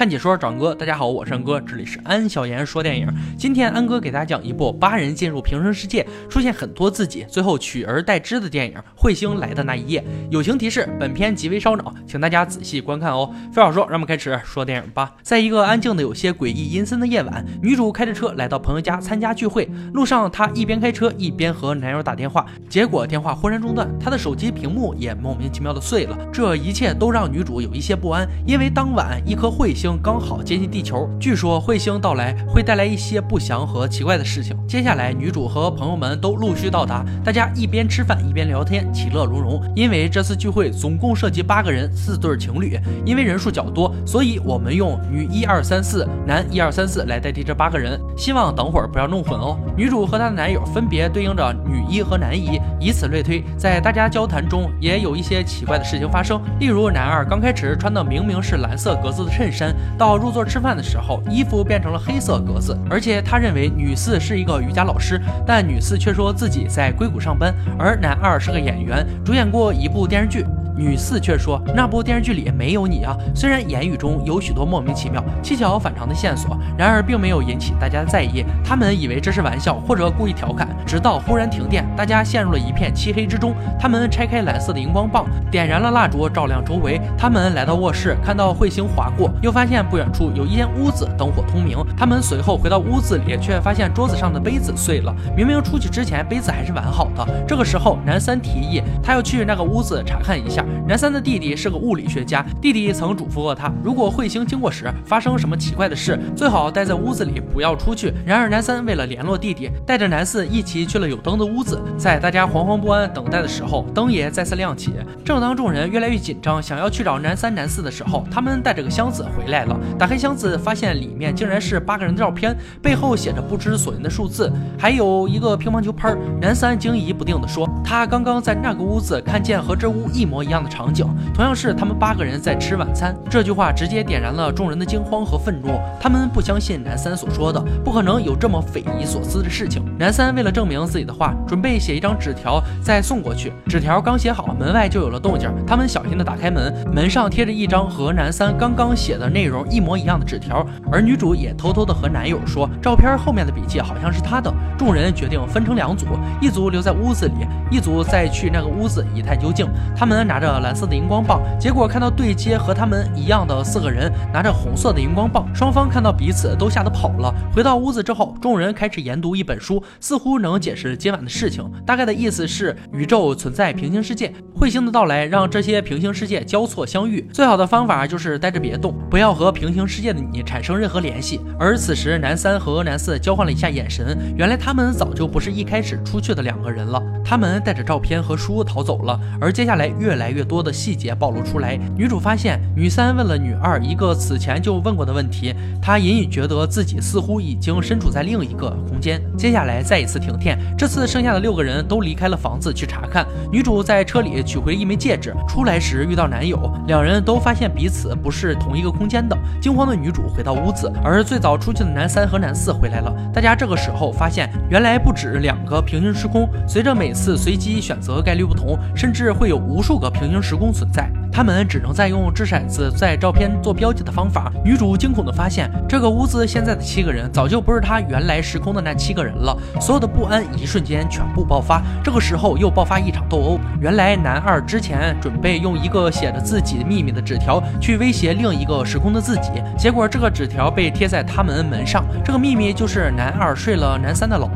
看解说长哥，大家好，我是安哥，这里是安小言说电影。今天安哥给大家讲一部八人进入平行世界，出现很多自己，最后取而代之的电影《彗星来的那一夜》。友情提示：本片极为烧脑，请大家仔细观看哦。废话少说，让我们开始说电影吧。在一个安静的有些诡异阴森的夜晚，女主开着车来到朋友家参加聚会。路上，她一边开车一边和男友打电话，结果电话忽然中断，她的手机屏幕也莫名其妙的碎了。这一切都让女主有一些不安，因为当晚一颗彗星。刚好接近地球，据说彗星到来会带来一些不祥和奇怪的事情。接下来，女主和朋友们都陆续到达，大家一边吃饭一边聊天，其乐融融。因为这次聚会总共涉及八个人，四对情侣。因为人数较多，所以我们用女一二三四，男一二三四来代替这八个人。希望等会儿不要弄混哦。女主和她的男友分别对应着女一和男一，以此类推。在大家交谈中，也有一些奇怪的事情发生，例如男二刚开始穿的明明是蓝色格子的衬衫。到入座吃饭的时候，衣服变成了黑色格子，而且他认为女四是一个瑜伽老师，但女四却说自己在硅谷上班，而男二是个演员，主演过一部电视剧。女四却说那部电视剧里没有你啊！虽然言语中有许多莫名其妙、蹊跷反常的线索，然而并没有引起大家的在意。他们以为这是玩笑或者故意调侃，直到忽然停电，大家陷入了一片漆黑之中。他们拆开蓝色的荧光棒，点燃了蜡烛，照亮周围。他们来到卧室，看到彗星划过，又发现不远处有一间屋子灯火通明。他们随后回到屋子里，却发现桌子上的杯子碎了。明明出去之前杯子还是完好的。这个时候，男三提议他要去那个屋子查看一下。男三的弟弟是个物理学家，弟弟曾嘱咐过他，如果彗星经过时发生什么奇怪的事，最好待在屋子里，不要出去。然而男三为了联络弟弟，带着男四一起去了有灯的屋子。在大家惶惶不安等待的时候，灯也再次亮起。正当众人越来越紧张，想要去找男三、男四的时候，他们带着个箱子回来了。打开箱子，发现里面竟然是八个人的照片，背后写着不知所云的数字，还有一个乒乓球拍。男三惊疑不定地说，他刚刚在那个屋子看见和这屋一模一一样的。场景同样是他们八个人在吃晚餐，这句话直接点燃了众人的惊慌和愤怒。他们不相信男三所说的，不可能有这么匪夷所思的事情。男三为了证明自己的话，准备写一张纸条再送过去。纸条刚写好，门外就有了动静。他们小心地打开门，门上贴着一张和男三刚刚写的内容一模一样的纸条。而女主也偷偷地和男友说，照片后面的笔记好像是他的。众人决定分成两组，一组留在屋子里，一组再去那个屋子一探究竟。他们拿着。蓝色的荧光棒，结果看到对接和他们一样的四个人拿着红色的荧光棒，双方看到彼此都吓得跑了。回到屋子之后，众人开始研读一本书，似乎能解释今晚的事情。大概的意思是，宇宙存在平行世界，彗星的到来让这些平行世界交错相遇。最好的方法就是待着别动，不要和平行世界的你产生任何联系。而此时，男三和男四交换了一下眼神，原来他们早就不是一开始出去的两个人了。他们带着照片和书逃走了，而接下来越来越。多的细节暴露出来，女主发现女三问了女二一个此前就问过的问题，她隐隐觉得自己似乎已经身处在另一个空间。接下来再一次停电，这次剩下的六个人都离开了房子去查看。女主在车里取回一枚戒指，出来时遇到男友，两人都发现彼此不是同一个空间的。惊慌的女主回到屋子，而最早出去的男三和男四回来了。大家这个时候发现，原来不止两个平行时空，随着每次随机选择概率不同，甚至会有无数个平行。时空存在。他们只能再用掷骰子在照片做标记的方法。女主惊恐地发现，这个屋子现在的七个人早就不是她原来时空的那七个人了。所有的不安一瞬间全部爆发。这个时候又爆发一场斗殴。原来男二之前准备用一个写着自己秘密的纸条去威胁另一个时空的自己，结果这个纸条被贴在他们门上。这个秘密就是男二睡了男三的老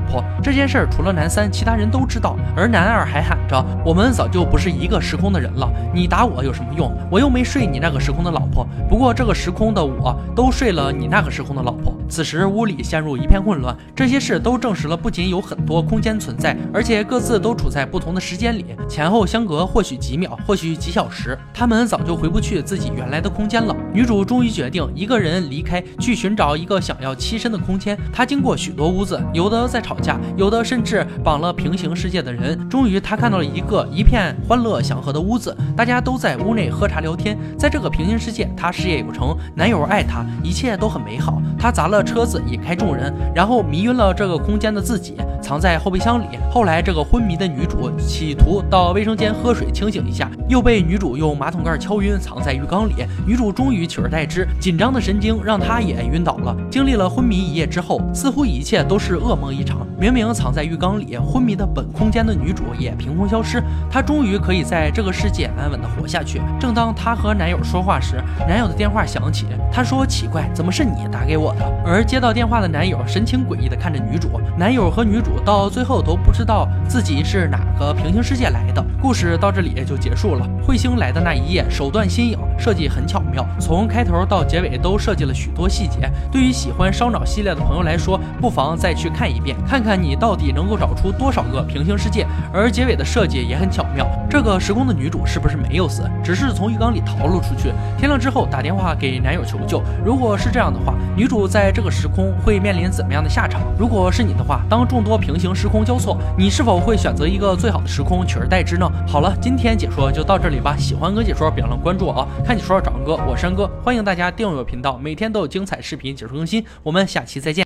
这件事儿除了男三，其他人都知道。而男二还喊着：“我们早就不是一个时空的人了，你打我有什么？”用我又没睡你那个时空的老婆，不过这个时空的我都睡了你那个时空的老婆。此时屋里陷入一片混乱，这些事都证实了，不仅有很多空间存在，而且各自都处在不同的时间里，前后相隔或许几秒，或许几小时。他们早就回不去自己原来的空间了。女主终于决定一个人离开，去寻找一个想要栖身的空间。她经过许多屋子，有的在吵架。有的甚至绑了平行世界的人。终于，他看到了一个一片欢乐祥和的屋子，大家都在屋内喝茶聊天。在这个平行世界，他事业有成，男友爱他，一切都很美好。他砸了车子，引开众人，然后迷晕了这个空间的自己，藏在后备箱里。后来，这个昏迷的女主企图到卫生间喝水清醒一下，又被女主用马桶盖敲晕，藏在浴缸里。女主终于取而代之，紧张的神经让她也晕倒了。经历了昏迷一夜之后，似乎一切都是噩梦一场。明明藏在浴缸里昏迷的本空间的女主也凭空消失，她终于可以在这个世界安稳的活下去。正当她和男友说话时，男友的电话响起，她说：“奇怪，怎么是你打给我的？”而接到电话的男友神情诡异的看着女主，男友和女主到最后都不知道自己是哪个平行世界来的。故事到这里就结束了。彗星来的那一夜，手段新颖，设计很巧妙，从开头到结尾都设计了许多细节。对于喜欢烧脑系列的朋友来说，不妨再去看一遍，看看你到底能够找出多少个平行世界。而结尾的设计也很巧妙，这个时空的女主是不是没有死，只是从浴缸里逃了出去？天亮之后打电话给男友求救。如果是这样的话，女主在这个时空会面临怎么样的下场？如果是你的话，当众多平行时空交错，你是否会选择一个最好的时空取而代之呢？好了，今天解说就到这里吧。喜欢哥解说，别忘了关注我啊！看解说找哥，我山哥，欢迎大家订阅我频道，每天都有精彩视频解说更新。我们下期再见。